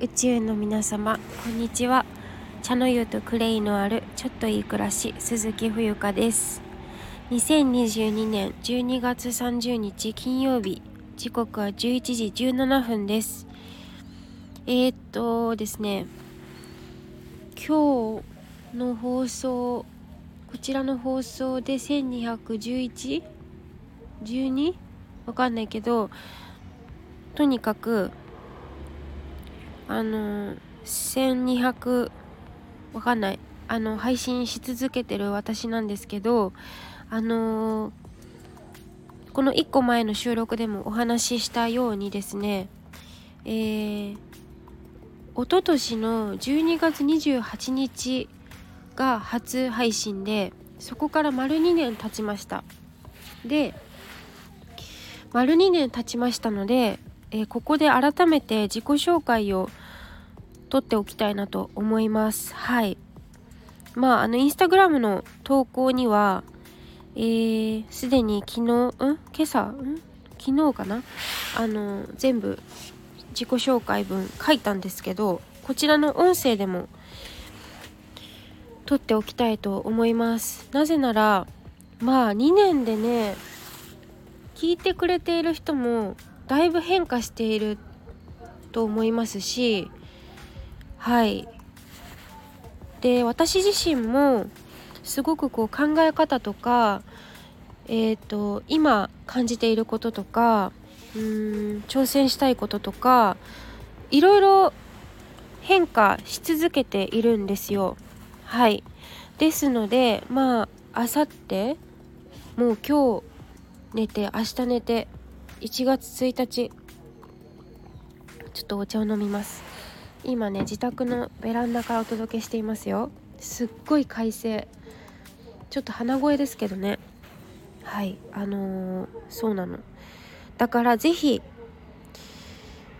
宇宙の皆様こんにちは茶の湯とクレイのあるちょっといい暮らし鈴木冬香です2022年12月30日金曜日時刻は11時17分ですえー、っとですね今日の放送こちらの放送で 1211?12? わかんないけどとにかくあの1200わかんない。あの配信し続けてる私なんですけどあのこの1個前の収録でもお話ししたようにですねえー、一昨年の12月28日が初配信でそこから丸2年経ちました。で丸2年経ちましたので、えー、ここで改めて自己紹介を撮っておきたいなと思います。はい。まああのインスタグラムの投稿にはえー、すでに昨日ん？今朝？ん？昨日かな？あの全部自己紹介文書いたんですけどこちらの音声でも撮っておきたいと思います。なぜならまあ2年でね聞いてくれている人もだいぶ変化していると思いますしはいで私自身もすごくこう考え方とかえーと、今感じていることとかうーん挑戦したいこととかいろいろ変化し続けているんですよ。はいですのでまああさってもう今日寝て明日寝て1月1日ち。ょっとお茶を飲みます。今ね自宅のベランダからお届けしていますよ。すっごい快晴。ちょっと鼻声ですけどね。はいあのー、そうなの。だから是非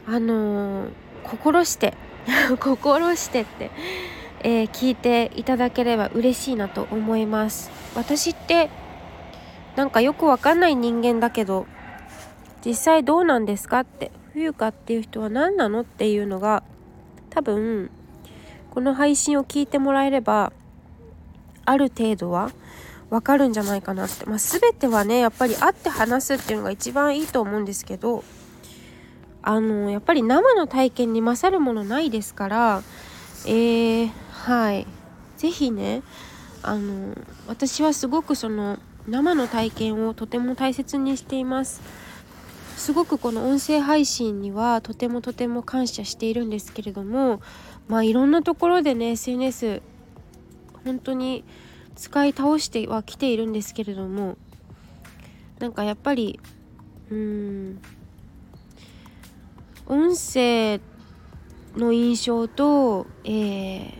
あのー、心して 心してってえー、聞いていただければ嬉しいなと思います。私ってなんかよくわかんない人間だけど実際どうなんですか？って冬香っていう人は何なの？っていうのが多分この配信を聞いてもらえればある程度はわかるんじゃないかなって、まあ、全てはねやっぱり会って話すっていうのが一番いいと思うんですけどあのやっぱり生の体験に勝るものないですからえー、はい。是非ねあの私はすごくその生の体験をとても大切にしています。すごくこの音声配信にはとてもとても感謝しているんですけれどもまあいろんなところでね SNS 本当に使い倒してはきているんですけれどもなんかやっぱりうーん音声の印象と、えー、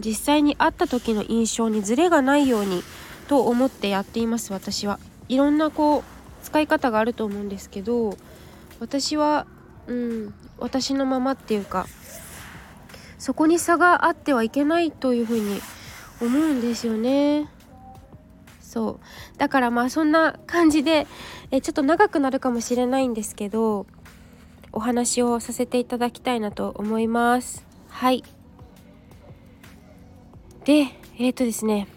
実際に会った時の印象にズレがないようにと思ってやっています私は。いろんなこう使い方があると思うんですけど私はうん私のままっていうかそこに差があってはいけないというふうに思うんですよね。そう。だからまあそんな感じでえちょっと長くなるかもしれないんですけどお話をさせていただきたいなと思います。はい。でえっ、ー、とですね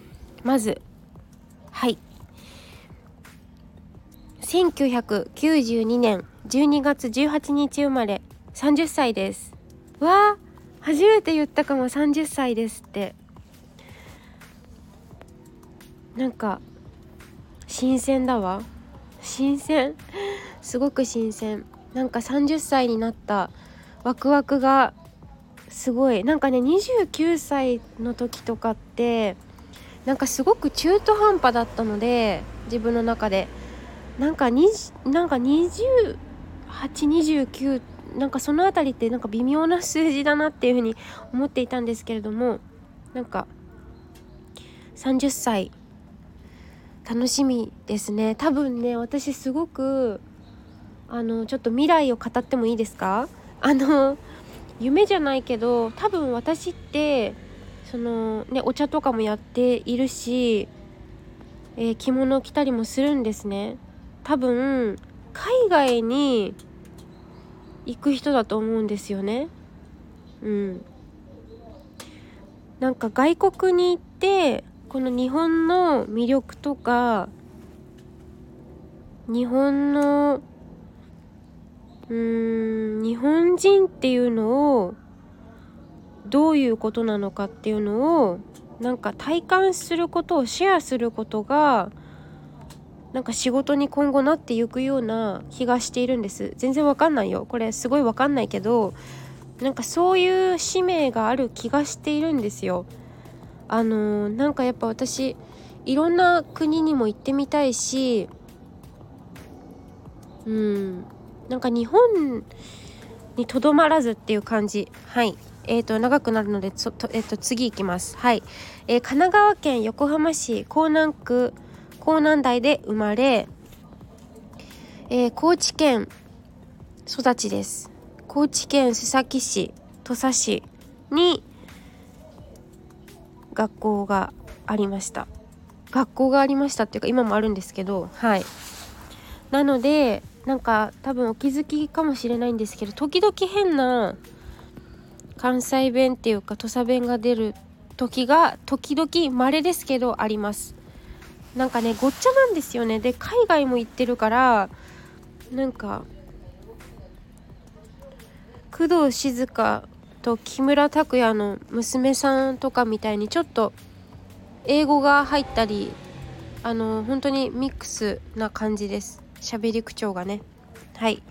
まずはい。1992年12月18日生まれ30歳です。わあ初めて言ったかも30歳ですって。なんか新鮮だわ。新鮮。すごく新鮮。なんか30歳になったワクワクがすごい。なんかね29歳の時とかってなんかすごく中途半端だったので自分の中で。なんかなんか829なんかその辺りってなんか微妙な数字だなっていうふうに思っていたんですけれどもなんか30歳。楽しみですね。多分ね私すごくあのちょっと未来を語ってもいいですか？あの夢じゃないけど多分私ってそのねお茶とかもやっているし、えー、着物を着たりもするんですね。多分海外に行く人だと思うんですよね。うん。なんか外国に行ってこの日本の魅力とか日本のうーん日本人っていうのをどういうことなのかっていうのをなんか体感することをシェアすることがなんか仕事に今後なっていくような気がしているんです。全然わかんないよ。これすごいわかんないけどなんかそういう使命がある気がしているんですよ。あのー、なんかやっぱ私いろんな国にも行ってみたいしうんなんか日本にとどまらずっていう感じ。はい。えーと、長くなるのでと、えーと、次いきます。はい、えー、神奈川県横浜市港南区港南台で生まれ、えー、高知県育ちです。高知県須崎市土佐市に学校がありました。学校がありましたっていうか今もあるんですけどはい。なのでなんか多分お気づきかもしれないんですけど時々変な関西弁っていうか土佐弁が出る時が時々稀ですけどあります。なんかねごっちゃなんですよね。で海外も行ってるからなんか工藤静香と木村拓哉の娘さんとかみたいにちょっと英語が入ったりあの本当にミックスな感じです。喋り口調がね。はい。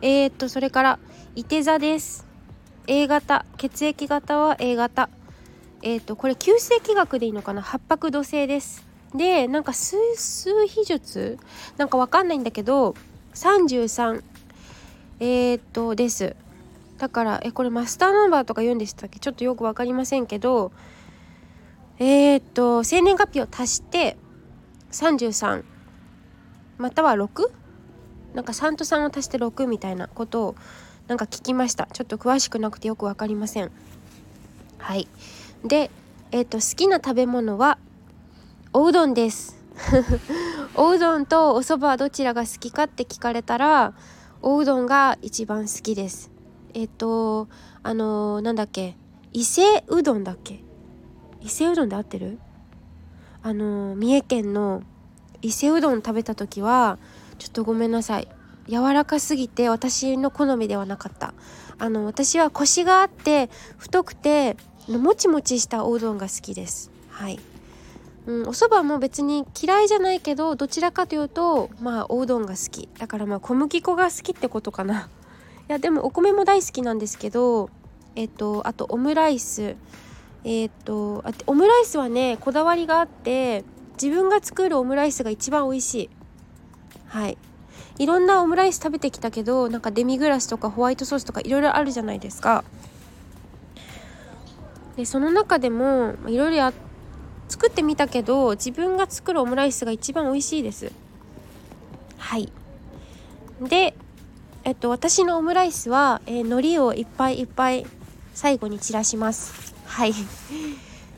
えー、っとそれからいて座です。A 型。血液型は A 型。えー、っとこれ急性気学でいいのかな？八白土星です。でなんか数数秘術なんかわかんないんだけど33えー、っとです。だからえこれマスターナンバーとか言うんでしたっけ？ちょっとよく分かりませんけどえー、っと生年月日を足して33または 6? なんか3と3を足して6みたいなことをなんか聞きました。ちょっと詳しくなくてよく分かりません。はい。でえー、っと好きな食べ物はおうどんです。おうどんとお蕎麦はどちらが好きかって聞かれたらおうどんが一番好きです。えっとあのー、なんだっけ伊勢うどんだっけ？伊勢うどんで合ってる？あのー、三重県の伊勢うどん食べた時はちょっとごめんなさい。柔らかすぎて私の好みではなかった。あの私はコシがあって太くてもちもちしたおうどんが好きです。はい、うん、お蕎麦も別に嫌いじゃないけどどちらかというとまあおうどんが好き。だからまあ小麦粉が好きってことかな。いやでもお米も大好きなんですけどえっとあとオムライス。えっとあオムライスはねこだわりがあって自分が作るオムライスが一番美味しい。はい。いろんなオムライス食べてきたけどなんかデミグラスとかホワイトソースとかいろいろあるじゃないですか。でその中でもいろいろや作ってみたけど自分が作るオムライスが一番美味しいです。はい。でえっと私のオムライスは、えー、海苔をいっぱいいっぱい最後に散らします。はい。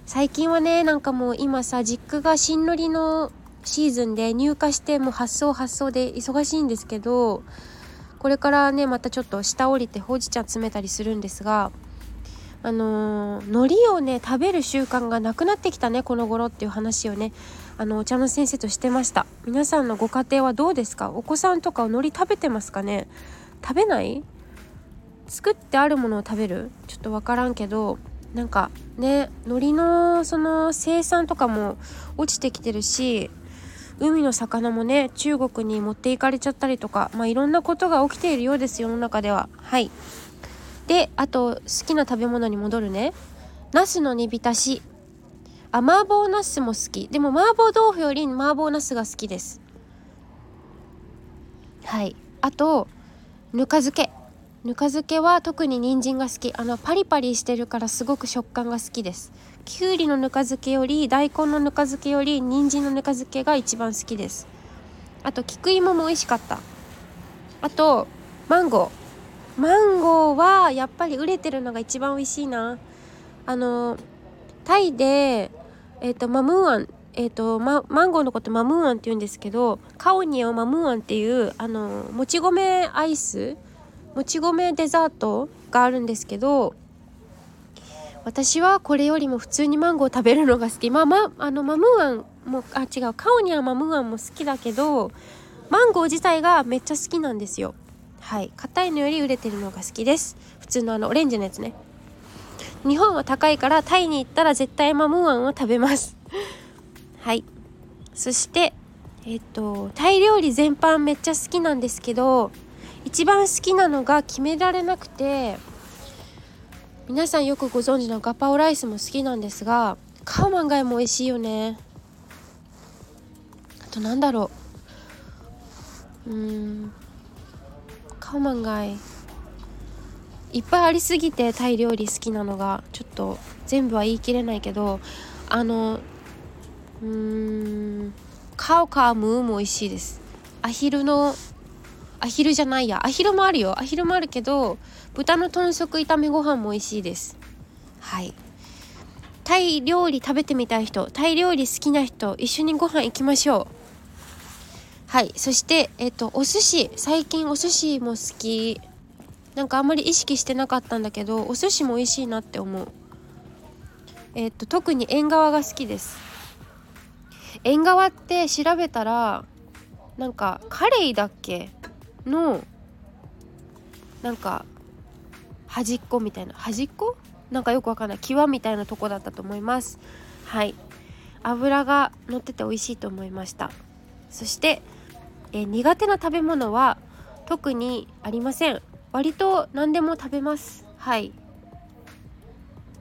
最近はねなんかもう今さ実家が新のりのシーズンで入荷してもう発送発送で忙しいんですけどこれからねまたちょっと下降りてほうじ茶詰めたりするんですがあの、海苔をね食べる習慣がなくなってきたねこの頃っていう話をねあのお茶の先生としてました。皆さんのご家庭はどうですか？お子さんとか海苔食べてますかね？食べない？作ってあるものを食べる？ちょっと分からんけどなんかね海苔のその生産とかも落ちてきてるし海の魚もね中国に持っていかれちゃったりとかまあいろんなことが起きているようです世の中では。はい。であと好きな食べ物に戻るね。ナスの煮浸し。あ麻婆ナスも好き。でも麻婆豆腐より麻婆ナスが好きです。はい。あとぬか漬け。ぬか漬けは特に人参が好き。あのパリパリしてるからすごく食感が好きです。きゅうりのぬか漬けより大根のぬか漬けより人参のぬか漬けが一番好きです。あと菊芋も美味しかった。あとマンゴー。マンゴーはやっぱり売れてるのが一番美味しいな。あのタイでえ、ー、とマムーアンえーとママンゴーのことマムーアンって言うんですけどカオニアをマムーアンっていうあのもち米アイスもち米デザートがあるんですけど私はこれよりも普通にマンゴー食べるのが好き。まあまあのマムーアンもあ違うカオニアマムーアンも好きだけどマンゴー自体がめっちゃ好きなんですよ。はい。硬いのより売れてるのが好きです。普通のあのオレンジのやつね。日本は高いからタイに行ったら絶対マムーアンを食べます。はい。そしてえっとタイ料理全般めっちゃ好きなんですけど一番好きなのが決められなくて皆さんよくご存知のガパオライスも好きなんですがカオマンガイも美味しいよね。あとなんだろう。うん。カオマンガイい。っぱいありすぎてタイ料理好きなのがちょっと全部は言い切れないけどあのうーんカオカームーも美味しいです。アヒルのアヒルじゃないや。アヒルもあるよ。アヒルもあるけど豚の豚足炒めご飯も美味しいです。はい。タイ料理食べてみたい人タイ料理好きな人一緒にご飯行きましょう。はい。そしてえっとお寿司。最近お寿司も好き。なんかあんまり意識してなかったんだけどお寿司も美味しいなって思う。えっと特に縁側が好きです。縁側って調べたらなんかカレイだっけ？のなんか端っこみたいな。端っこ？なんかよくわかんない。際みたいなとこだったと思います。はい。油が乗ってて美味しいと思いました。そしてえ苦手な食べ物は特にありません。割と何でも食べます。はい。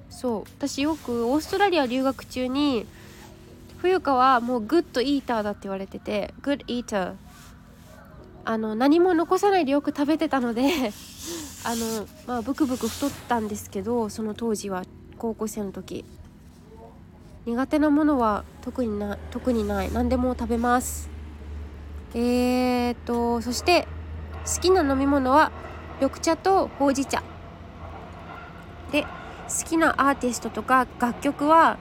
そう。私よくオーストラリア留学中に冬香はもうグッドイーターだって言われててグッドイーター。あの何も残さないでよく食べてたので あのまあブクブク太ったんですけどその当時は高校生の時。苦手なものは特にな特にない。何でも食べます。えーとそして好きな飲み物は緑茶とほうじ茶。で好きなアーティストとか楽曲は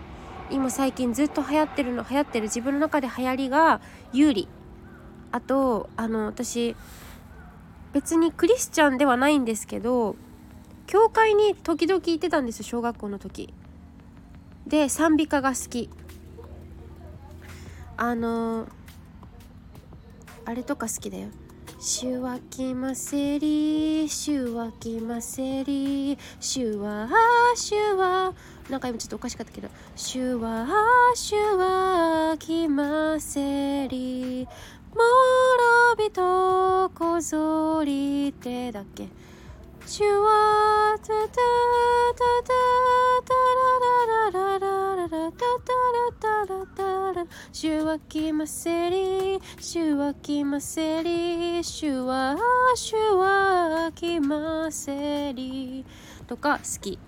今最近ずっと流行ってるの流行ってる自分の中で流行りが有利あとあの私別にクリスチャンではないんですけど教会に時々行ってたんです小学校の時。で賛美歌が好き。あのあれとか好きだよ。シュワキマセリシュワキマセリシュワシュワなんか今ちょっとおかしかったけどシュワシュワキマセリもろびとこぞりてだっけ？主はタタタタララララララタタラタラタラ主は来ませり主は来ませり主は主は来ませりとか好き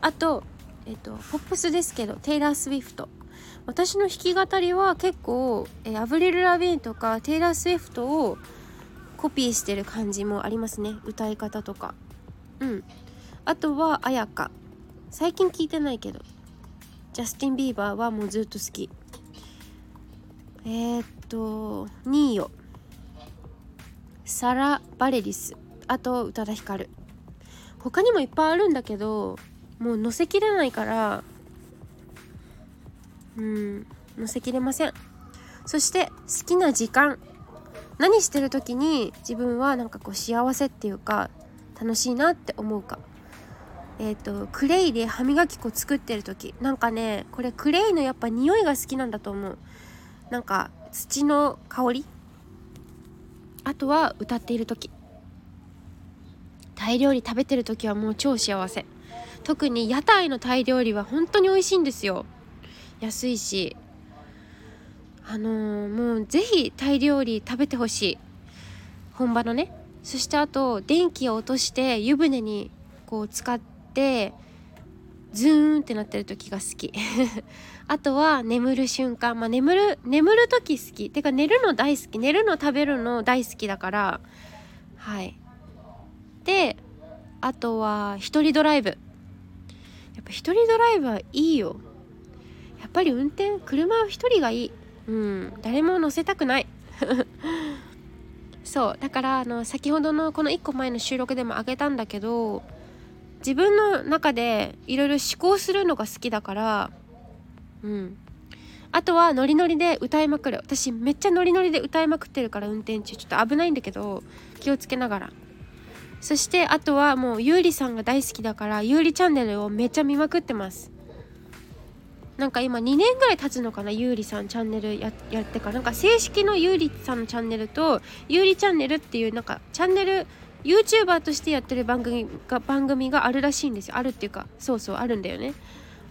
あとえっとポップスですけどテイラー・スウィフト私の弾き語りは結構えアブリル・ラビーンとかテイラー・スウィフトをコピーしてる感じもありますね。歌い方とか。うん。あとは絢香最近聞いてないけど。ジャスティン・ビーバーはもうずっと好き。えー、っと Ne-Yoサラ・バレリスあと宇多田ヒカル。他にもいっぱいあるんだけどもう載せきれないからうん載せきれません。そして好きな時間。何してる時に自分はなんかこう幸せっていうか楽しいなって思うか。えっ、ー、とクレイで歯磨き粉作ってる時。なんかねこれクレイのやっぱ匂いが好きなんだと思う。なんか土の香り。あとは歌っている時。タイ料理食べてる時はもう超幸せ。特に屋台のタイ料理は本当に美味しいんですよ。安いし。あのー、もう是非タイ料理食べてほしい。本場のね。そしてあと電気を落として湯船にこう使ってズーンってなってる時が好き。あとは眠る瞬間。まあ眠る眠る時好き。てか寝るの大好き。寝るの食べるの大好きだから。はい。であとは一人ドライブ。やっぱ一人ドライブはいいよ。やっぱり運転車は一人がいい。うん。誰も乗せたくない。そう。だからあの先ほどのこの1個前の収録でもあげたんだけど自分の中でいろいろ思考するのが好きだからうん。あとはノリノリで歌いまくる。私めっちゃノリノリで歌いまくってるから運転中。ちょっと危ないんだけど気をつけながら。そしてあとはもうゆうりさんが大好きだからゆうりチャンネルをめっちゃ見まくってます。なんか今2年ぐらい経つのかなゆうりさんチャンネルやってから。なんか正式のゆうりさんのチャンネルとゆうりチャンネルっていうなんかチャンネル YouTuber としてやってる番組が番組があるらしいんですよ。あるっていうかそうそうあるんだよね。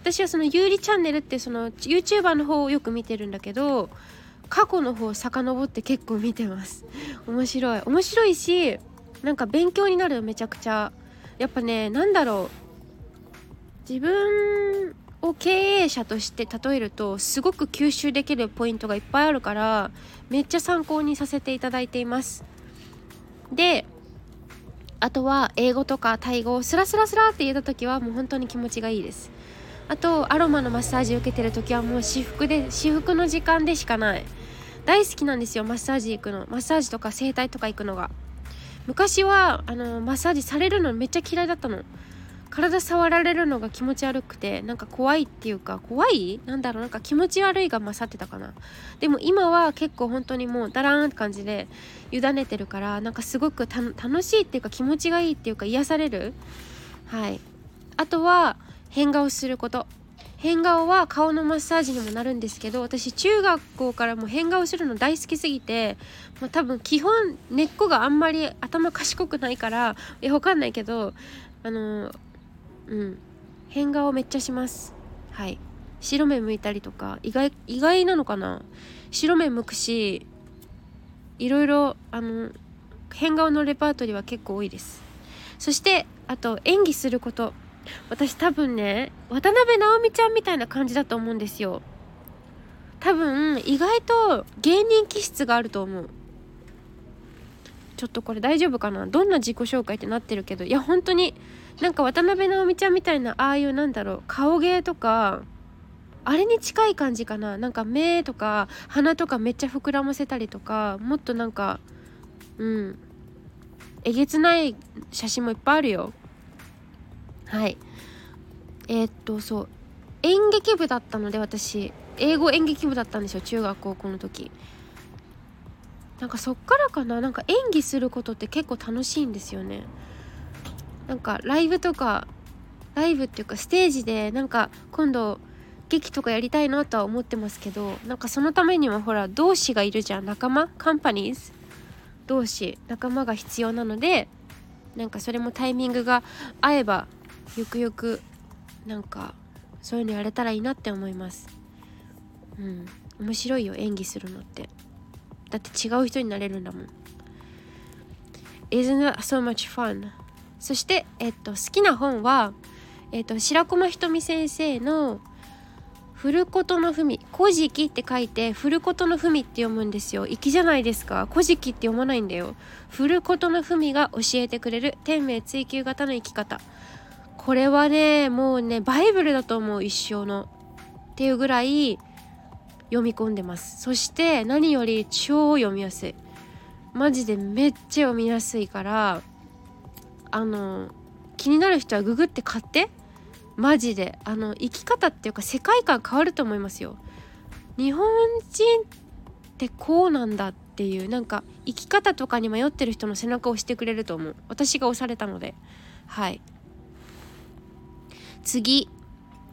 私はそのゆうりチャンネルってその YouTuber の方をよく見てるんだけど過去の方を遡って結構見てます。面白い。面白いしなんか勉強になるめちゃくちゃ。やっぱねなんだろう。自分を経営者として例えるとすごく吸収できるポイントがいっぱいあるからめっちゃ参考にさせていただいています。であとは英語とかタイ語をスラスラスラって言えた時はもう本当に気持ちがいいです。あとアロマのマッサージ受けてる時はもう私服で私服の時間でしかない。大好きなんですよマッサージ行くの。マッサージとか整体とか行くのが。昔はあのマッサージされるのめっちゃ嫌いだったの。体触られるのが気持ち悪くてなんか怖いっていうか怖い？なんだろうなんか気持ち悪いが勝ってたかな。でも今は結構本当にもうダラーンって感じで委ねてるからなんかすごく楽しいっていうか気持ちがいいっていうか癒される。はい。あとは変顔すること。変顔は顔のマッサージにもなるんですけど私中学校からも変顔するの大好きすぎてもう多分基本根っこがあんまり頭賢くないからえわかんないけどあのうん。変顔めっちゃします。はい。白目向いたりとか意外意外なのかな？白目向くしいろいろあの変顔のレパートリーは結構多いです。そしてあと演技すること。私多分ね渡辺直美ちゃんみたいな感じだと思うんですよ。多分意外と芸人気質があると思う。ちょっとこれ大丈夫かな？どんな自己紹介ってなってるけど。いや本当になんか渡辺直美ちゃんみたいなああいうなんだろう顔芸とかあれに近い感じかな。なんか目とか鼻とかめっちゃ膨らませたりとかもっとなんかうん。えげつない写真もいっぱいあるよ。はい。えー、っとそう。演劇部だったので私。英語演劇部だったんですよ中学高校の時。なんかそっからかな。なんか演技することって結構楽しいんですよね。なんかライブとかライブっていうかステージでなんか今度劇とかやりたいなとは思ってますけどなんかそのためにはほら同志がいるじゃん。仲間？カンパニーズ？同志仲間が必要なのでなんかそれもタイミングが合えばゆくゆくなんかそういうのやれたらいいなって思います。うん。面白いよ演技するのって。だって違う人になれるんだもん。Isn't that so much fun? そして、えっと、好きな本は、えっと、白駒ひとみ先生の「古琴の文」「古事記」って書いて「古琴の文」って読むんですよ。粋じゃないですか「古事記」って読まないんだよ「古琴の文」が教えてくれる天命追求型の生き方。これはねもうねバイブルだと思う一生の。っていうぐらい読み込んでます。そして何より超読みやすい。マジでめっちゃ読みやすいからあの気になる人はググって買って。マジで。あの生き方っていうか世界観変わると思いますよ。日本人ってこうなんだっていうなんか生き方とかに迷ってる人の背中を押してくれると思う。私が押されたので。はい。次。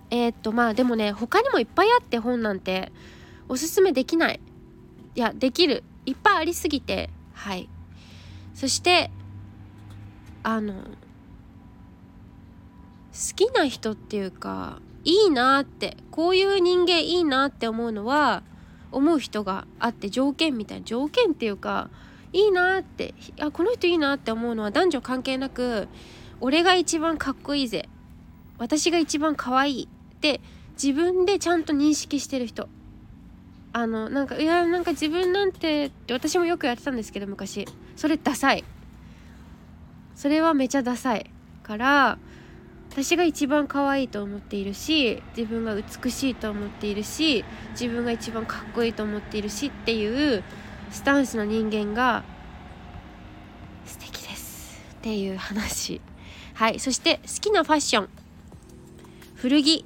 えー、っとまあでもね他にもいっぱいあって本なんておすすめできない。いやできる。いっぱいありすぎて。はい。そしてあの好きな人っていうかいいなってこういう人間いいなって思うのは思う人があって条件みたいな条件っていうかいいなってあこの人いいなって思うのは男女関係なく俺が一番かっこいいぜ私が一番可愛いって自分でちゃんと認識してる人。あのなんかいやなんか自分なんてって私もよくやってたんですけど昔。それダサい。それはめちゃダサいから私が一番可愛いと思っているし自分が美しいと思っているし自分が一番かっこいいと思っているしっていうスタンスの人間が素敵ですっていう話。はい。そして好きなファッション。古着。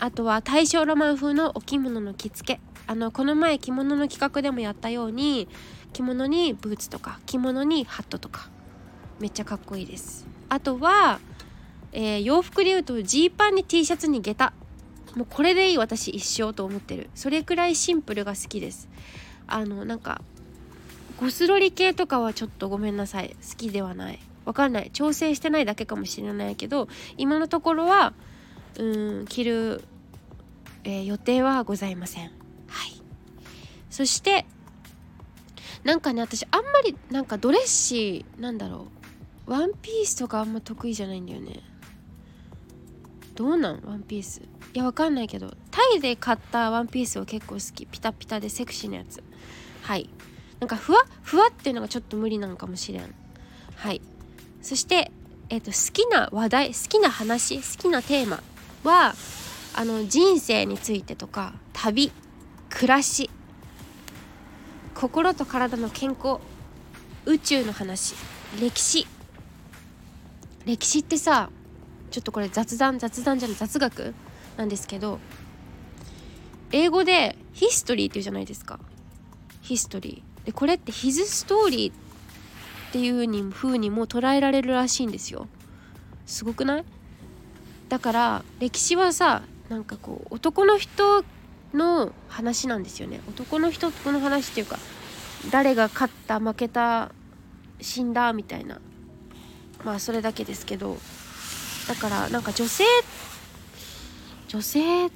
あとは大正ロマン風のお着物の着付け。あのこの前着物の企画でもやったように着物にブーツとか着物にハットとか。めっちゃかっこいいです。あとは、えー、洋服で言うとジーパンに T シャツに下駄。もうこれでいい私一生と思ってる。それくらいシンプルが好きです。あのなんかゴスロリ系とかはちょっとごめんなさい。好きではない。わかんない。調整してないだけかもしれないけど今のところはうん着る、えー、予定はございません。はい。そしてなんかね私あんまりなんかドレッシーなんだろう。ワンピースとかあんま得意じゃないんだよね。どうなん？ワンピース。いやわかんないけど。タイで買ったワンピースは結構好き。ピタピタでセクシーなやつ。はい。なんかふわふわっていうのがちょっと無理なのかもしれん。はい。そしてえっ、ー、と好きな話題好きな話好きなテーマはあの人生についてとか旅暮らし心と体の健康宇宙の話歴史。歴史ってさちょっとこれ雑談雑談じゃない雑学なんですけど英語でヒストリーっていうじゃないですか。ヒストリー。でこれってヒズストーリーっていうに風にも捉えられるらしいんですよ。すごくない？だから歴史はさなんかこう男の人の話なんですよね。男の人の話っていうか誰が勝った負けた死んだみたいな。まあそれだけですけどだからなんか女性女性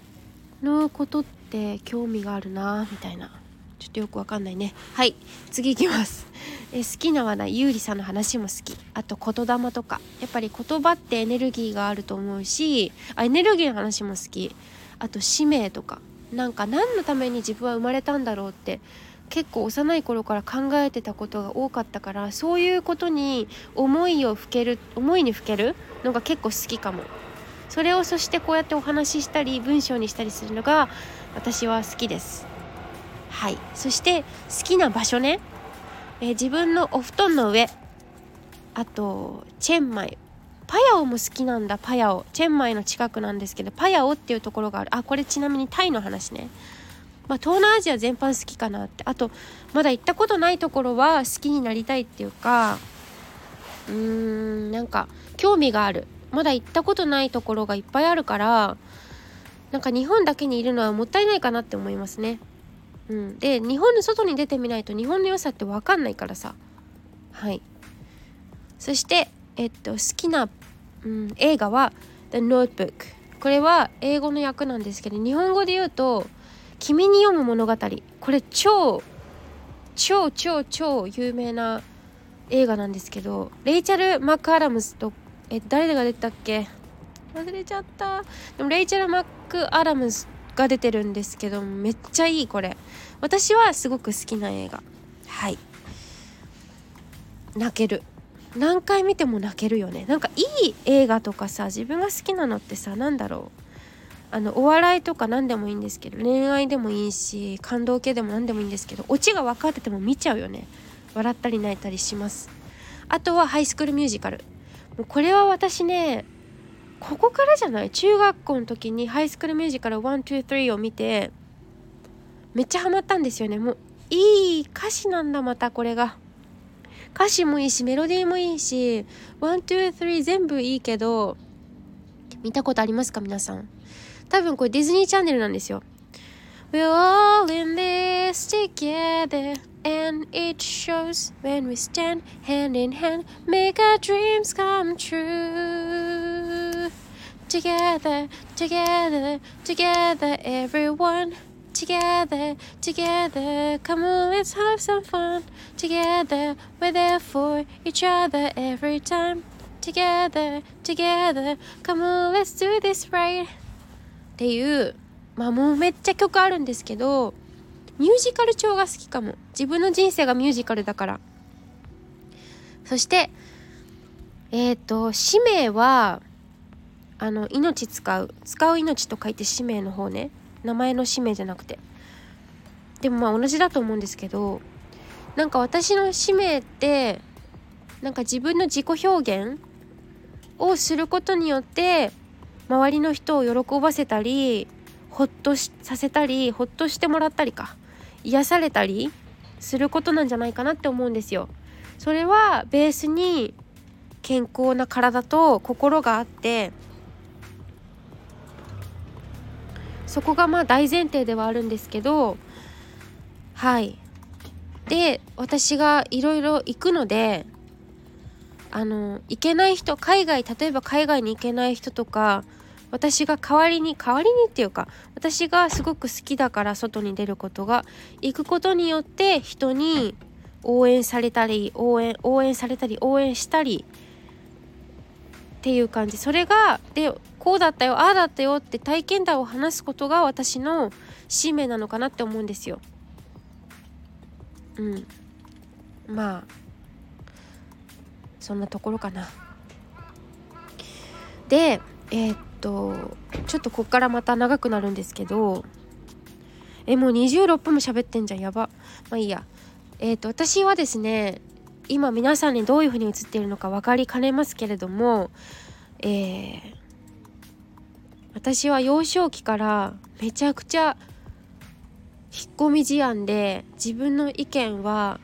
のことって興味があるなみたいな。ちょっとよくわかんないね。はい次いきます。え好きな話題ゆうりさんの話も好き。あと言霊とか。やっぱり言葉ってエネルギーがあると思うしあエネルギーの話も好き。あと使命とか。なんか何のために自分は生まれたんだろうって結構幼い頃から考えてたことが多かったからそういうことに思いをふける思いにふけるのが結構好きかも。それをそしてこうやってお話ししたり文章にしたりするのが私は好きです。はい。そして好きな場所ね、えー、自分のお布団の上。あとチェンマイ。パヤオも好きなんだパヤオ。チェンマイの近くなんですけどパヤオっていうところがある。あこれちなみにタイの話ね。まあ、東南アジア全般好きかなって。あとまだ行ったことないところは好きになりたいっていうかうーんなんか興味がある。まだ行ったことないところがいっぱいあるからなんか日本だけにいるのはもったいないかなって思いますね。うん、で日本の外に出てみないと日本の良さって分かんないからさ。はい。そしてえっと好きな、うん、映画は「The Notebook」これは英語の訳なんですけど日本語で言うと「君に読む物語」これ超超超超有名な映画なんですけどレイチャル・マック・アダムスとえ誰が出たっけ？忘れちゃった。でもレイチャル・マック・アダムスが出てるんですけどめっちゃいいこれ。私はすごく好きな映画。はい。泣ける。何回見ても泣けるよね。なんかいい映画とかさ自分が好きなのってさ何だろう。あのお笑いとか何でもいいんですけど恋愛でもいいし感動系でも何でもいいんですけどオチが分かってても見ちゃうよね。笑ったり泣いたりします。あとはハイスクールミュージカル。もうこれは私ねここからじゃない？中学校の時にハイスクールミュージカル123を見てめっちゃハマったんですよね。もういい歌詞なんだまたこれが。歌詞もいいしメロディーもいいし123全部いいけど見たことありますか皆さん？多分これディズニーチャンネルなんですよ。We're all in this together and it shows when we stand hand in hand make our dreams come true together together together everyone together together come on let's have some fun together we're there for each other every time together together come on let's do this right っていうまあもうめっちゃ曲あるんですけどミュージカル調が好きかも。自分の人生がミュージカルだから。そしてえっ、ー、と使命はあの命使う。使う命と書いて使命の方ね。名前の使命じゃなくて。でもまあ同じだと思うんですけどなんか私の使命ってなんか自分の自己表現をすることによって周りの人を喜ばせたりほっとさせたりほっとしてもらったりか癒されたりすることなんじゃないかなって思うんですよ。それはベースに健康な体と心があってそこがまあ大前提ではあるんですけどはいで私がいろいろ行くのであの行けない人海外例えば海外に行けない人とか私が代わりに代わりにっていうか私がすごく好きだから外に出ることが行くことによって人に応援されたり応援応援されたり応援したりっていう感じそれがでこうだったよああだったよって体験談を話すことが私の使命なのかなって思うんですよ。うんまあそんなところかな。でえー、っとちょっとこっからまた長くなるんですけどえもう26分も喋ってんじゃん。やば。まあいいや。えー、と私はですね今皆さんにどういう風に映っているのか分かりかねますけれどもえー、私は幼少期からめちゃくちゃ引っ込み思案で自分の意見は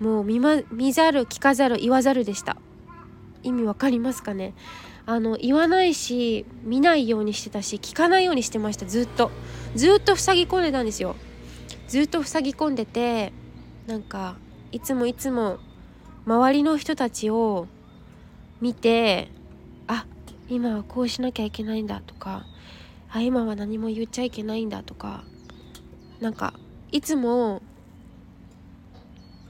もう見,、ま、見ざる聞かざる言わざるでした。意味わかりますかね？あの言わないし見ないようにしてたし聞かないようにしてましたずっと。ずっと塞ぎ込んでたんですよ。ずっと塞ぎ込んでてなんかいつもいつも周りの人たちを見てあ今はこうしなきゃいけないんだとかあ今は何も言っちゃいけないんだとかなんかいつも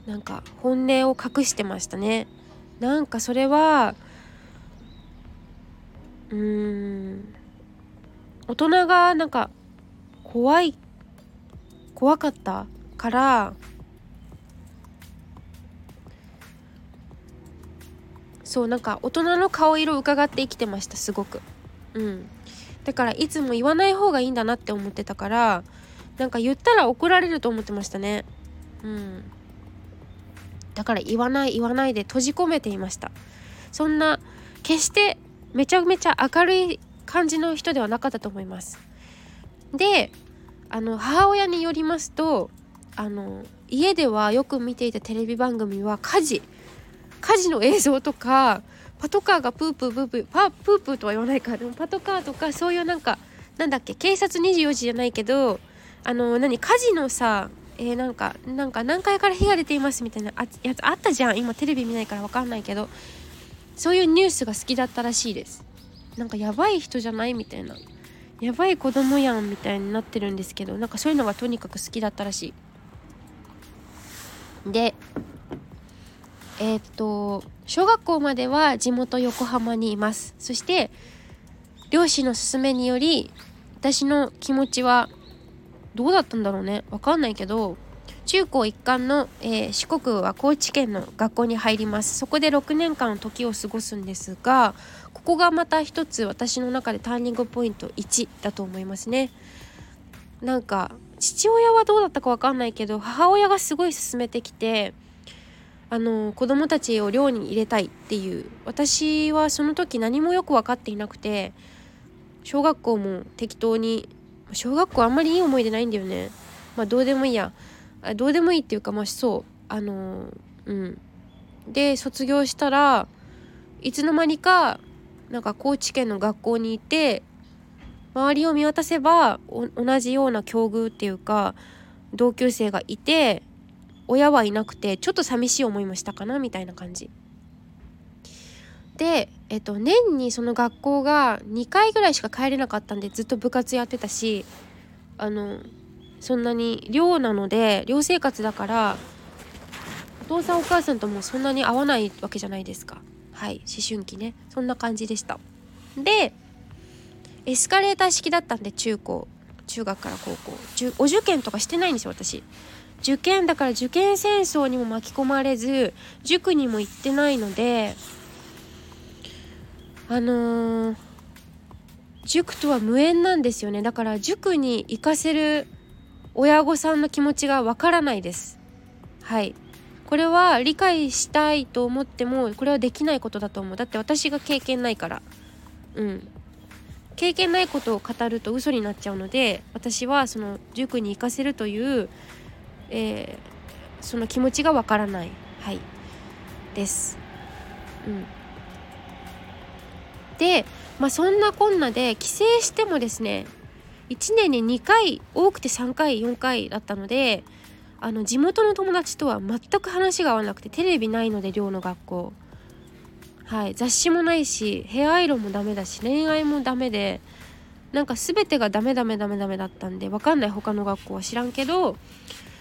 なんか本音を隠してましたね。なんかそれはうーん。大人がなんか怖い怖かったからそうなんか大人の顔色を伺って生きてましたすごく。うん。だからいつも言わない方がいいんだなって思ってたからなんか言ったら怒られると思ってましたね。うん。だから言わない言わないで閉じ込めていました。そんな決してめちゃめちゃ明るい感じの人ではなかったと思います。であの母親によりますとあの家ではよく見ていたテレビ番組は火事。火事の映像とかパトカーがプープープープーパプープーとは言わないか。でもパトカーとかそういうなんかなんだっけ警察24時じゃないけどあの何火事のさえー、なんかなんか何階から火が出ていますみたいなやつあったじゃん。今テレビ見ないから分かんないけど。そういうニュースが好きだったらしいです。なんかやばい人じゃないみたいな。やばい子供やんみたいになってるんですけどなんかそういうのがとにかく好きだったらしい。でえー、っと小学校までは地元横浜にいます。そして両親の勧めにより私の気持ちはどうだったんだろうね。わかんないけど中高一貫の、えー、四国は高知県の学校に入ります。そこで6年間の時を過ごすんですがここがまた一つ私の中でターニングポイント1だと思いますね。なんか父親はどうだったかわかんないけど母親がすごい勧めてきてあの子供たちを寮に入れたいっていう。私はその時何もよく分かっていなくて小学校も適当に小学校あんまりいい思い出ないんだよね。まあどうでもいいや。どうでもいいっていうかまあそうあのうんで卒業したらいつの間にかなんか高知県の学校にいて周りを見渡せば同じような境遇っていうか同級生がいて親はいなくてちょっと寂しい思いもしたかなみたいな感じ。で、えっと、年にその学校が2回ぐらいしか帰れなかったんでずっと部活やってたしあのそんなに寮なので寮生活だからお父さんお母さんともそんなに会わないわけじゃないですか。はい思春期ね。そんな感じでした。でエスカレーター式だったんで中高中学から高校。お受験とかしてないんですよ私。受験だから受験戦争にも巻き込まれず塾にも行ってないのであのー、塾とは無縁なんですよね。だから塾に行かせる親御さんの気持ちがわからないです。はい。これは理解したいと思ってもこれはできないことだと思う。だって私が経験ないから。うん。経験ないことを語ると嘘になっちゃうので私はその塾に行かせるという、えー、その気持ちがわからない。はい。です。うん。でまあそんなこんなで帰省してもですね1年に2回多くて3回4回だったのであの地元の友達とは全く話が合わなくてテレビないので寮の学校。はい雑誌もないしヘアアイロンもダメだし恋愛もダメでなんか全てがダメダメダメダメだったんで分かんない他の学校は知らんけど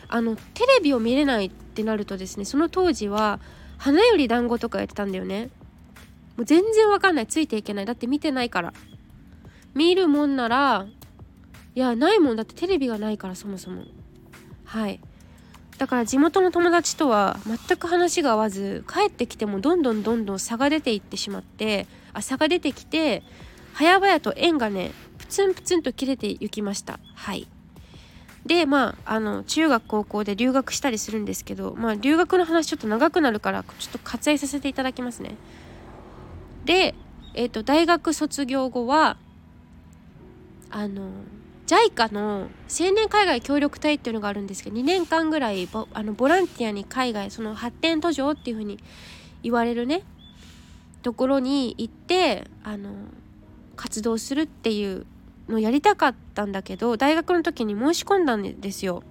あのテレビを見れないってなるとですねその当時は花より団子とかやってたんだよね。もう全然わかんないついていけない。だって見てないから。見るもんならいやないもん。だってテレビがないからそもそも。はい。だから地元の友達とは全く話が合わず帰ってきてもどんどんどんどん差が出ていってしまってあ差が出てきて早々と縁がねプツンプツンと切れていきました。はい。でまああの中学高校で留学したりするんですけどまあ留学の話ちょっと長くなるからちょっと割愛させていただきますね。で、えーと、大学卒業後はあの JICA の青年海外協力隊っていうのがあるんですけど2年間ぐらいボあのボランティアに海外その発展途上っていう風に言われるねところに行ってあの活動するっていうのをやりたかったんだけど大学の時に申し込んだんですよ。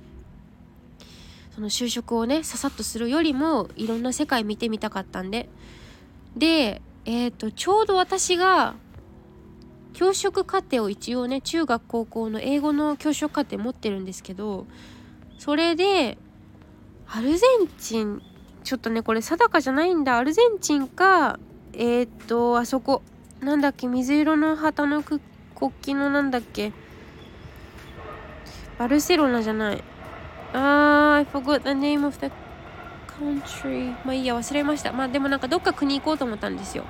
その就職をねささっとするよりもいろんな世界見てみたかったんで。でえっ、ー、とちょうど私が教職課程を一応ね中学高校の英語の教職課程持ってるんですけどそれでアルゼンチンちょっとねこれ定かじゃないんだ。アルゼンチンかえっ、とあそこなんだっけ水色の旗の国旗のなんだっけバルセロナじゃない。あー I forgot the name of the country まあいいや忘れました。まあでもなんかどっか国行こうと思ったんですよ。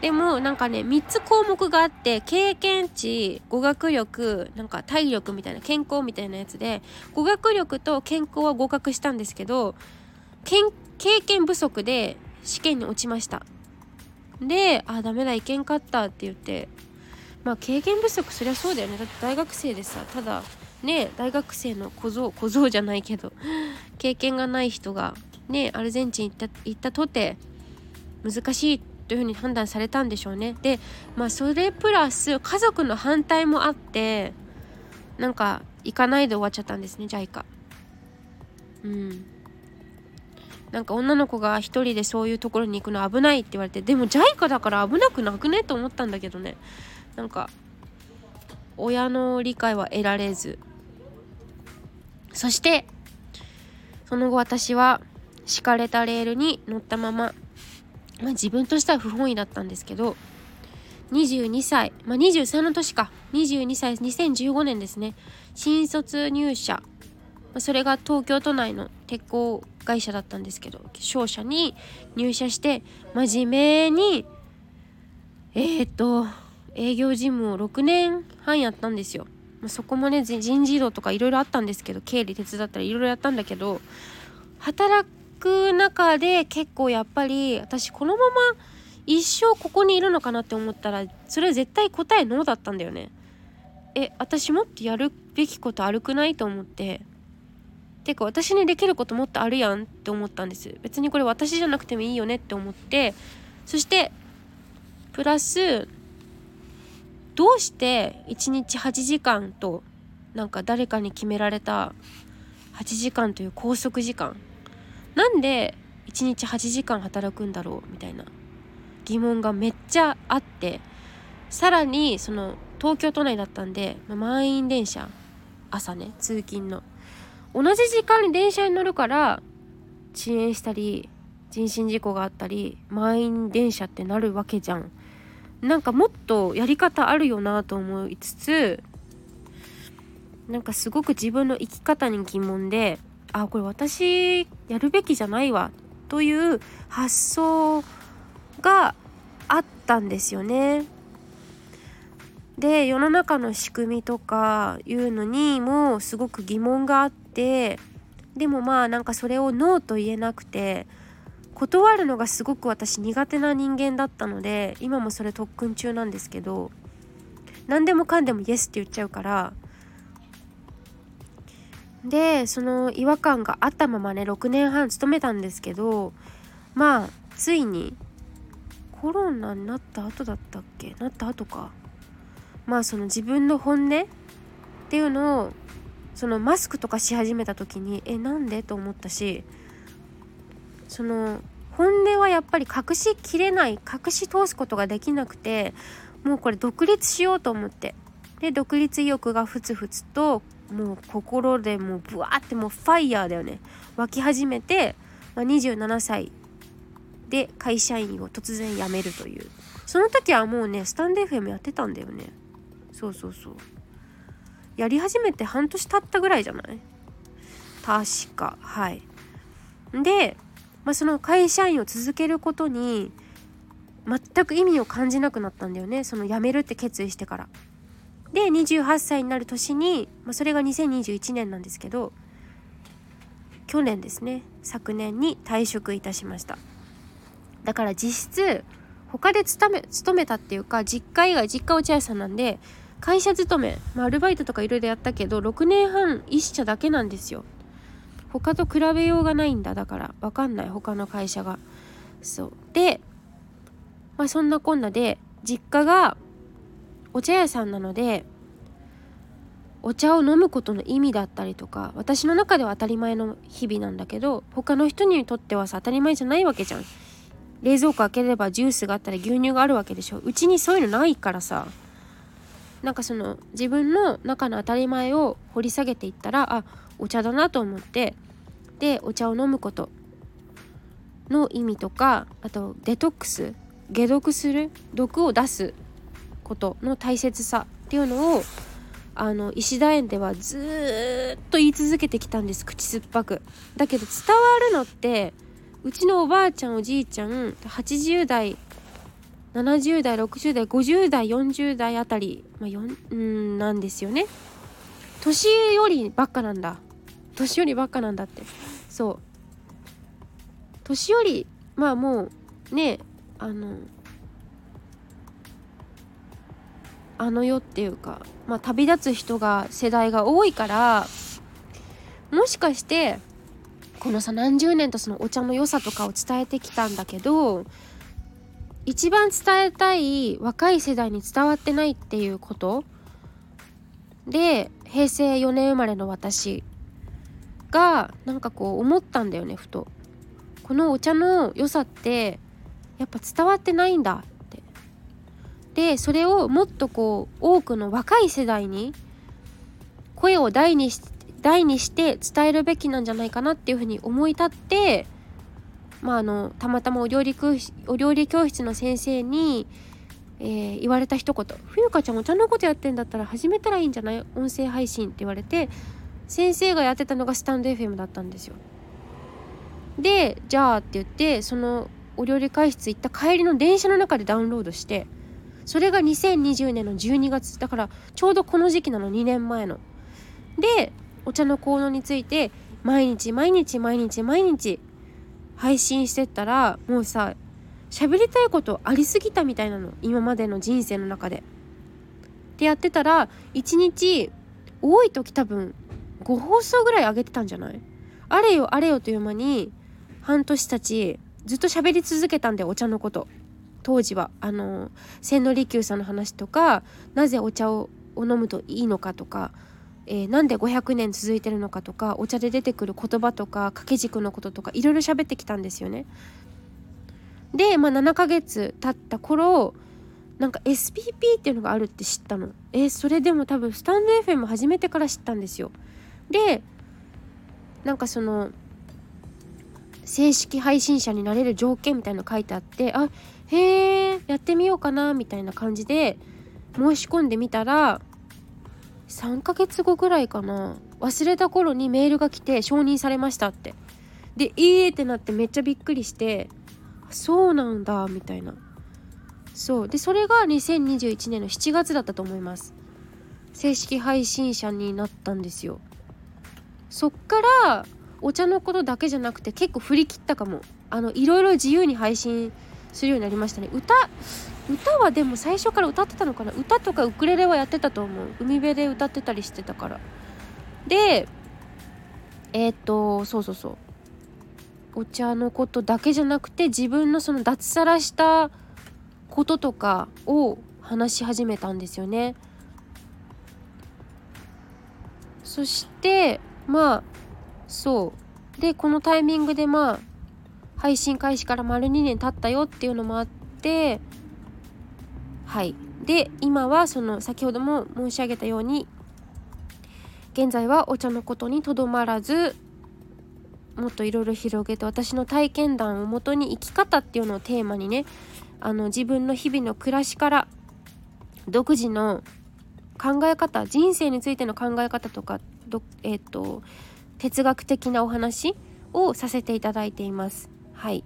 でもなんかね3つ項目があって経験値語学力なんか体力みたいな健康みたいなやつで語学力と健康は合格したんですけど経験不足で試験に落ちました。であダメだいけんかったって言ってまあ経験不足そりゃそうだよね。だって大学生でさただね大学生の小僧小僧じゃないけど経験がない人がねアルゼンチン行った行ったとて難しいというふうに判断されたんでしょうね。でまあそれプラス家族の反対もあってなんか行かないで終わっちゃったんですね JICA うん。なんか女の子が一人でそういうところに行くの危ないって言われてでも JICA だから危なくなくねと思ったんだけどね。なんか親の理解は得られず。そしてその後私は敷かれたレールに乗ったまままあ、自分としては不本意だったんですけど22歳、まあ、23の年か。22歳2015年ですね。新卒入社、まあ、それが東京都内の鉄鋼会社だったんですけど商社に入社して真面目にえー、っと営業事務を6年半やったんですよ。まあ、そこもね人事異動とかいろいろあったんですけど経理手伝ったりいろいろやったんだけど働く中で結構やっぱり私このまま一生ここにいるのかなって思ったらそれは絶対答えノーだったんだよね。え私もっとやるべきことあるくないと思って。てか私にできることもっとあるやんって思ったんです。別にこれ私じゃなくてもいいよねって思って。そしてプラスどうして1日8時間となんか誰かに決められた8時間という拘束時間なんで1日8時間働くんだろうみたいな疑問がめっちゃあってさらにその東京都内だったんで、ま満員電車朝ね通勤の。同じ時間に電車に乗るから遅延したり人身事故があったり満員電車ってなるわけじゃん。なんかもっとやり方あるよなと思いつつなんかすごく自分の生き方に疑問であこれ私やるべきじゃないわという発想があったんですよね。で世の中の仕組みとかいうのにもすごく疑問があってでもまあなんかそれをノーと言えなくて断るのがすごく私苦手な人間だったので今もそれ特訓中なんですけど何でもかんでもイエスって言っちゃうからでその違和感があったままね6年半勤めたんですけどまあついにコロナになった後だったっけ？なった後か。まあその自分の本音っていうのをそのマスクとかし始めた時にえなんで？と思ったしその本音はやっぱり隠しきれない隠し通すことができなくてもうこれ独立しようと思って。で独立意欲がふつふつともう心でもうブワーってもうファイヤーだよね。湧き始めて、まあ、27歳で会社員を突然辞めるという。その時はもうねスタンデー FM やってたんだよね。そうそうそう。やり始めて半年経ったぐらいじゃない？確か。はい。で、まあ、その会社員を続けることに全く意味を感じなくなったんだよね。その辞めるって決意してから。で28歳になる年に、まあ、それが2021年なんですけど去年ですね昨年に退職いたしました。だから実質他で勤め勤めたっていうか実家以外実家落合さんなんで会社勤め、まあ、アルバイトとかいろいろやったけど6年半一社だけなんですよ。他と比べようがないんだ。だから分かんない。他の会社が。そう。でまあそんなこんなで実家がお茶屋さんなのでお茶を飲むことの意味だったりとか私の中では当たり前の日々なんだけど他の人にとってはさ当たり前じゃないわけじゃん。冷蔵庫開ければジュースがあったり牛乳があるわけでしょ。うちにそういうのないからさ。なんかその自分の中の当たり前を掘り下げていったらあお茶だなと思ってでお茶を飲むこと。の意味とかあとデトックス。解毒する？毒を出す。ことの大切さっていうのをあの石田園ではずっと言い続けてきたんです口酸っぱく。だけど伝わるのってうちのおばあちゃんおじいちゃん80代70代60代50代40代あたり、まあ、んなんですよね。年寄りばっかなんだ。年寄りばっかなんだって。そう。年寄りまあもうねあのあの世っていうか、まあ、旅立つ人が世代が多いからもしかしてこのさ何十年とそのお茶の良さとかを伝えてきたんだけど一番伝えたい若い世代に伝わってないっていうことで平成4年生まれの私がなんかこう思ったんだよねふと。このお茶の良さってやっぱ伝わってないんだでそれをもっとこう多くの若い世代に声を大にし大にして伝えるべきなんじゃないかなっていうふうに思い立ってまああのたまたまお料理お料理教室の先生に、えー、言われた一言「冬香ちゃんお茶のことやってんだったら始めたらいいんじゃない？音声配信」って言われて先生がやってたのがスタンド FM だったんですよ。でじゃあって言ってそのお料理会室行った帰りの電車の中でダウンロードしてそれが2020年の12月。だからちょうどこの時期なの。2年前の。でお茶の効能について毎日毎日毎日毎日配信してったらもうさ喋りたいことありすぎたみたいなの。今までの人生の中で。ってやってたら1日多い時多分5放送ぐらい上げてたんじゃない？あれよあれよという間に半年たちずっと喋り続けたんだよお茶のこと。当時はあの千利休さんの話とかなぜお茶を飲むといいのかとか、えー、なんで500年続いてるのかとかお茶で出てくる言葉とか掛け軸のこととかいろいろ喋ってきたんですよね。で、まあ、7ヶ月経った頃なんか SPP っていうのがあるって知ったの。えー、それでも多分スタンド FM 始めてから知ったんですよ。でなんかその正式配信者になれる条件みたいなの書いてあってあへえやってみようかなみたいな感じで申し込んでみたら3ヶ月後ぐらいかな忘れた頃にメールが来て承認されましたって。でいいえってなってめっちゃびっくりしてそうなんだみたいな。そう。でそれが2021年の7月だったと思います。正式配信者になったんですよ。そっからお茶のことだけじゃなくて結構振り切ったかも。あのいろいろ自由に配信するようになりましたね。歌歌はでも最初から歌ってたのかな。歌とかウクレレはやってたと思う。海辺で歌ってたりしてたから。でえー、っとそうそうそう。お茶のことだけじゃなくて自分のその脱サラしたこととかを話し始めたんですよね。そしてまあそう。でこのタイミングでまあ配信開始から丸2年経ったよっていうのもあってはい。で今はその先ほども申し上げたように現在はお茶のことにとどまらずもっといろいろ広げて私の体験談をもとに生き方っていうのをテーマにねあの自分の日々の暮らしから独自の考え方人生についての考え方とかえーと哲学的なお話をさせていただいています。はい。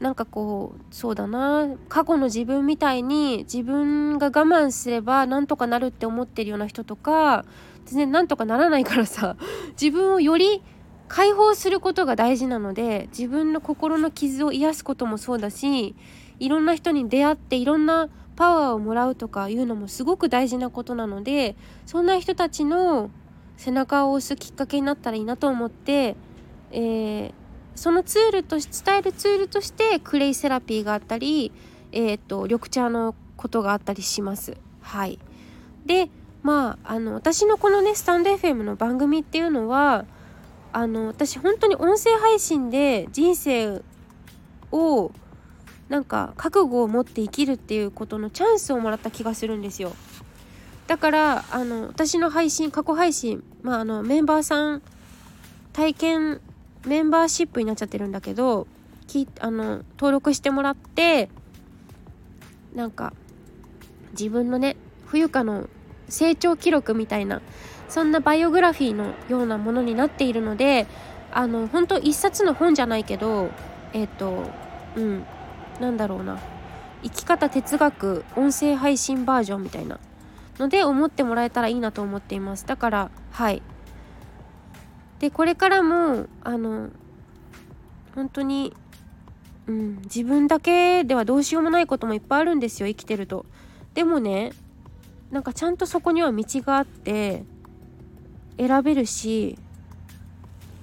なんかこうそうだな。過去の自分みたいに自分が我慢すればなんとかなるって思ってるような人とか全然なんとかならないからさ。自分をより解放することが大事なので自分の心の傷を癒すこともそうだしいろんな人に出会っていろんなパワーをもらうとかいうのもすごく大事なことなのでそんな人たちの背中を押すきっかけになったらいいなと思って、えー、そのツールとして伝えるツールとしてクレイセラピーがあったり、えーと、緑茶のことがあったりします。はい、でまああの私のこのねスタンド FM の番組っていうのはあの私本当に音声配信で人生をなんか覚悟を持って生きるっていうことのチャンスをもらった気がするんですよ。だからあの私の配信過去配信、まあ、あのメンバーさん体験メンバーシップになっちゃってるんだけどきあの登録してもらってなんか自分のね冬香の成長記録みたいなそんなバイオグラフィーのようなものになっているのであの本当一冊の本じゃないけどえっ、ー、とうんなんだろうな生き方哲学音声配信バージョンみたいなので思ってもらえたらいいなと思っています。だからはい。でこれからもあの本当にうん自分だけではどうしようもないこともいっぱいあるんですよ生きてると。でもねなんかちゃんとそこには道があって選べるし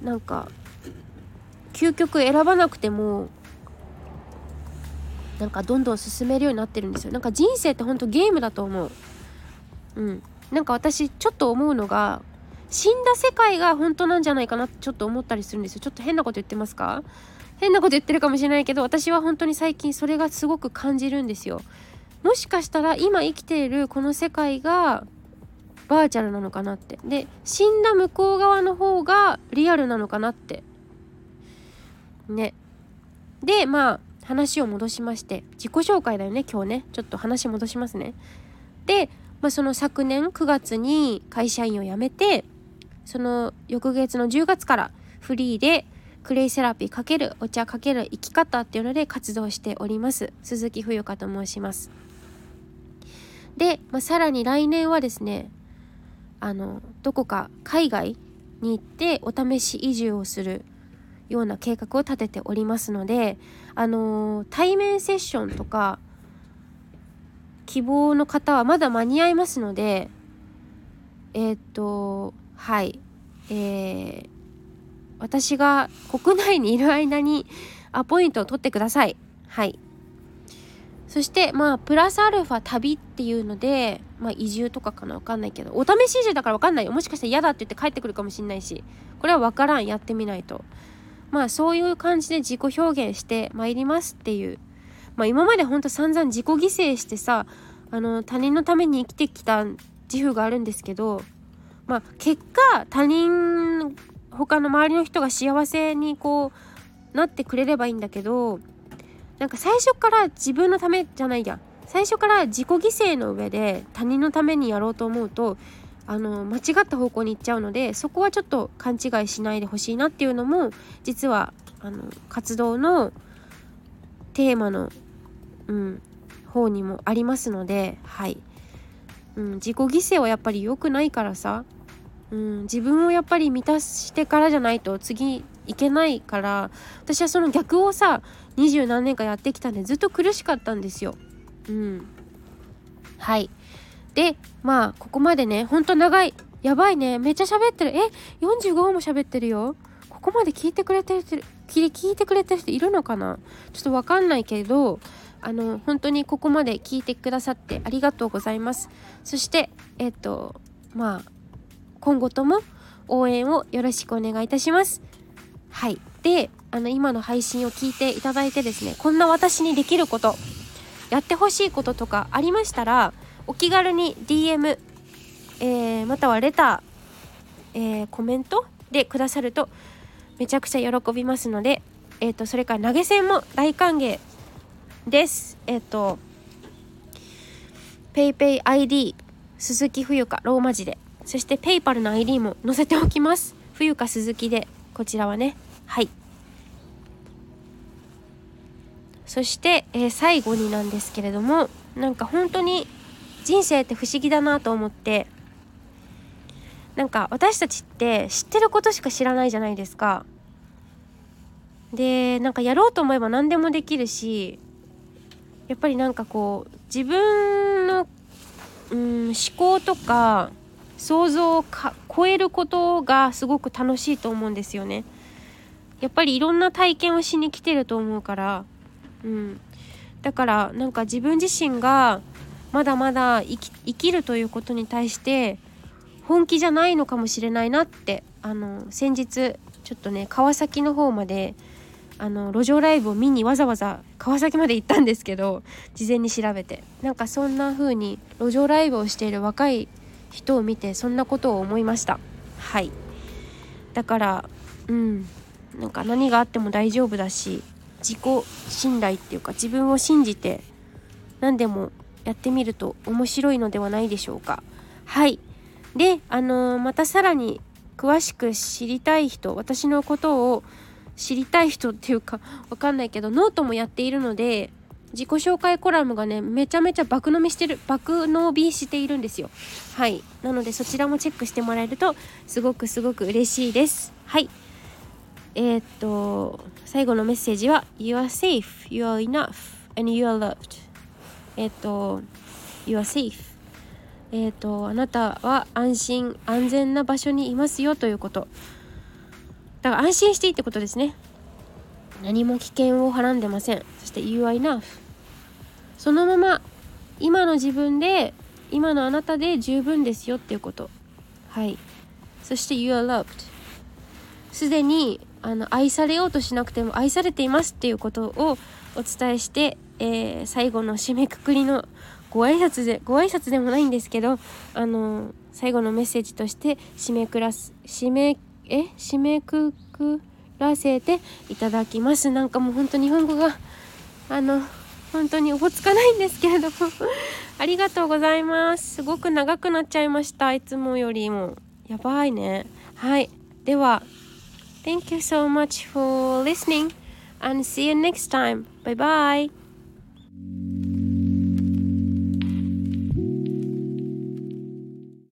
なんか究極選ばなくてもなんかどんどん進めるようになってるんですよ。なんか人生ってほんとゲームだと思う。うん。なんか私ちょっと思うのが死んだ世界が本当なんじゃないかなってちょっと思ったりするんですよ。ちょっと変なこと言ってますか？変なこと言ってるかもしれないけど私は本当に最近それがすごく感じるんですよ。もしかしたら今生きているこの世界がバーチャルなのかなって。で死んだ向こう側の方がリアルなのかなって。ね。でまあ話を戻しまして。自己紹介だよね今日ね。ちょっと話戻しますね。でまあ、その昨年9月に会社員を辞めてその翌月の10月からフリーでクレイセラピー×お茶×生き方っていうので活動しております。鈴木冬香と申します。で、まあ、さらに来年はですねあのどこか海外に行ってお試し移住をするような計画を立てておりますのであの対面セッションとか希望の方はまだ間に合いますのでえー、っとはい。えー、私が国内にいる間にアポイントを取ってください。はい。そしてまあプラスアルファ旅っていうのでまあ移住とかかなわかんないけどお試し移住だからわかんないよ。もしかしたら嫌だって言って帰ってくるかもしんないしこれはわからん。やってみないと。まあそういう感じで自己表現してまいりますっていうまあ、今までほんと散々自己犠牲してさあの他人のために生きてきた自負があるんですけど、まあ、結果他人他の周りの人が幸せにこうなってくれればいいんだけどなんか最初から自分のためじゃないや。最初から自己犠牲の上で他人のためにやろうと思うとあの間違った方向に行っちゃうのでそこはちょっと勘違いしないでほしいなっていうのも実はあの活動のテーマのうん、方にもありますのではい、うん、自己犠牲はやっぱり良くないからさ。うん、自分をやっぱり満たしてからじゃないと次いけないから私はその逆をさ二十何年間やってきたんでずっと苦しかったんですよ。うん、はい。でまあここまでねほんと長いやばいねめっちゃ喋ってる。え45分も喋ってるよ。ここまで聞いてくれてる聞いてくれてる人いるのかな？ちょっとわかんないけどあの本当にここまで聞いてくださってありがとうございます。そしてえっ、とまあ今後とも応援をよろしくお願いいたします。はい。であの今の配信を聞いていただいてですねこんな私にできることやってほしいこととかありましたらお気軽に DM、えー、またはレター、えー、コメントでくださるとめちゃくちゃ喜びますので、えーと、それから投げ銭も大歓迎です。えっ、と PayPayID 鈴木冬香ローマ字で。そして PayPal の ID も載せておきます。冬香鈴木で。こちらはね。はい。そして、えー、最後になんですけれどもなんか本当に人生って不思議だなと思ってなんか私たちって知ってることしか知らないじゃないですか。でなんかやろうと思えば何でもできるしやっぱりなんかこう自分の、うん、思考とか想像を超えることがすごく楽しいと思うんですよね。やっぱりいろんな体験をしに来てると思うから、うん、だからなんか自分自身がまだまだ生き生きるということに対して本気じゃないのかもしれないなってあの先日ちょっとね川崎の方まであの路上ライブを見にわざわざ川崎まで行ったんですけど事前に調べてなんかそんな風に路上ライブをしている若い人を見てそんなことを思いましたはいだからうんなんか何があっても大丈夫だし自己信頼っていうか自分を信じて何でもやってみると面白いのではないでしょうか。はい。で、あのー、またさらに詳しく知りたい人、私のことを知りたい人っていうかわかんないけど、ノートもやっているので、自己紹介コラムがね、めちゃめちゃ爆飲みしてる、爆伸びしているんですよ。はい。なのでそちらもチェックしてもらえると、すごくすごく嬉しいです。はい。えー、っと、最後のメッセージは、You are safe, you are enough, and you are loved. えっ、と You are safe えっ、とあなたは安心安全な場所にいますよということだから安心していいってことですね。何も危険をはらんでません。そして You are enough そのまま今の自分で今のあなたで十分ですよっていうこと。はい。そして You are loved すでにあの愛されようとしなくても愛されていますっていうことをお伝えしてえー、最後の締めくくりのご挨拶でご挨拶でもないんですけどあの最後のメッセージとして締めくらす締めえ締めくくらせていただきます。なんかもう本当日本語があの本当におぼつかないんですけれども。ありがとうございます。すごく長くなっちゃいました。いつもよりも。やばいね。はい。では Thank you so much for listening and see you next time. Bye bye.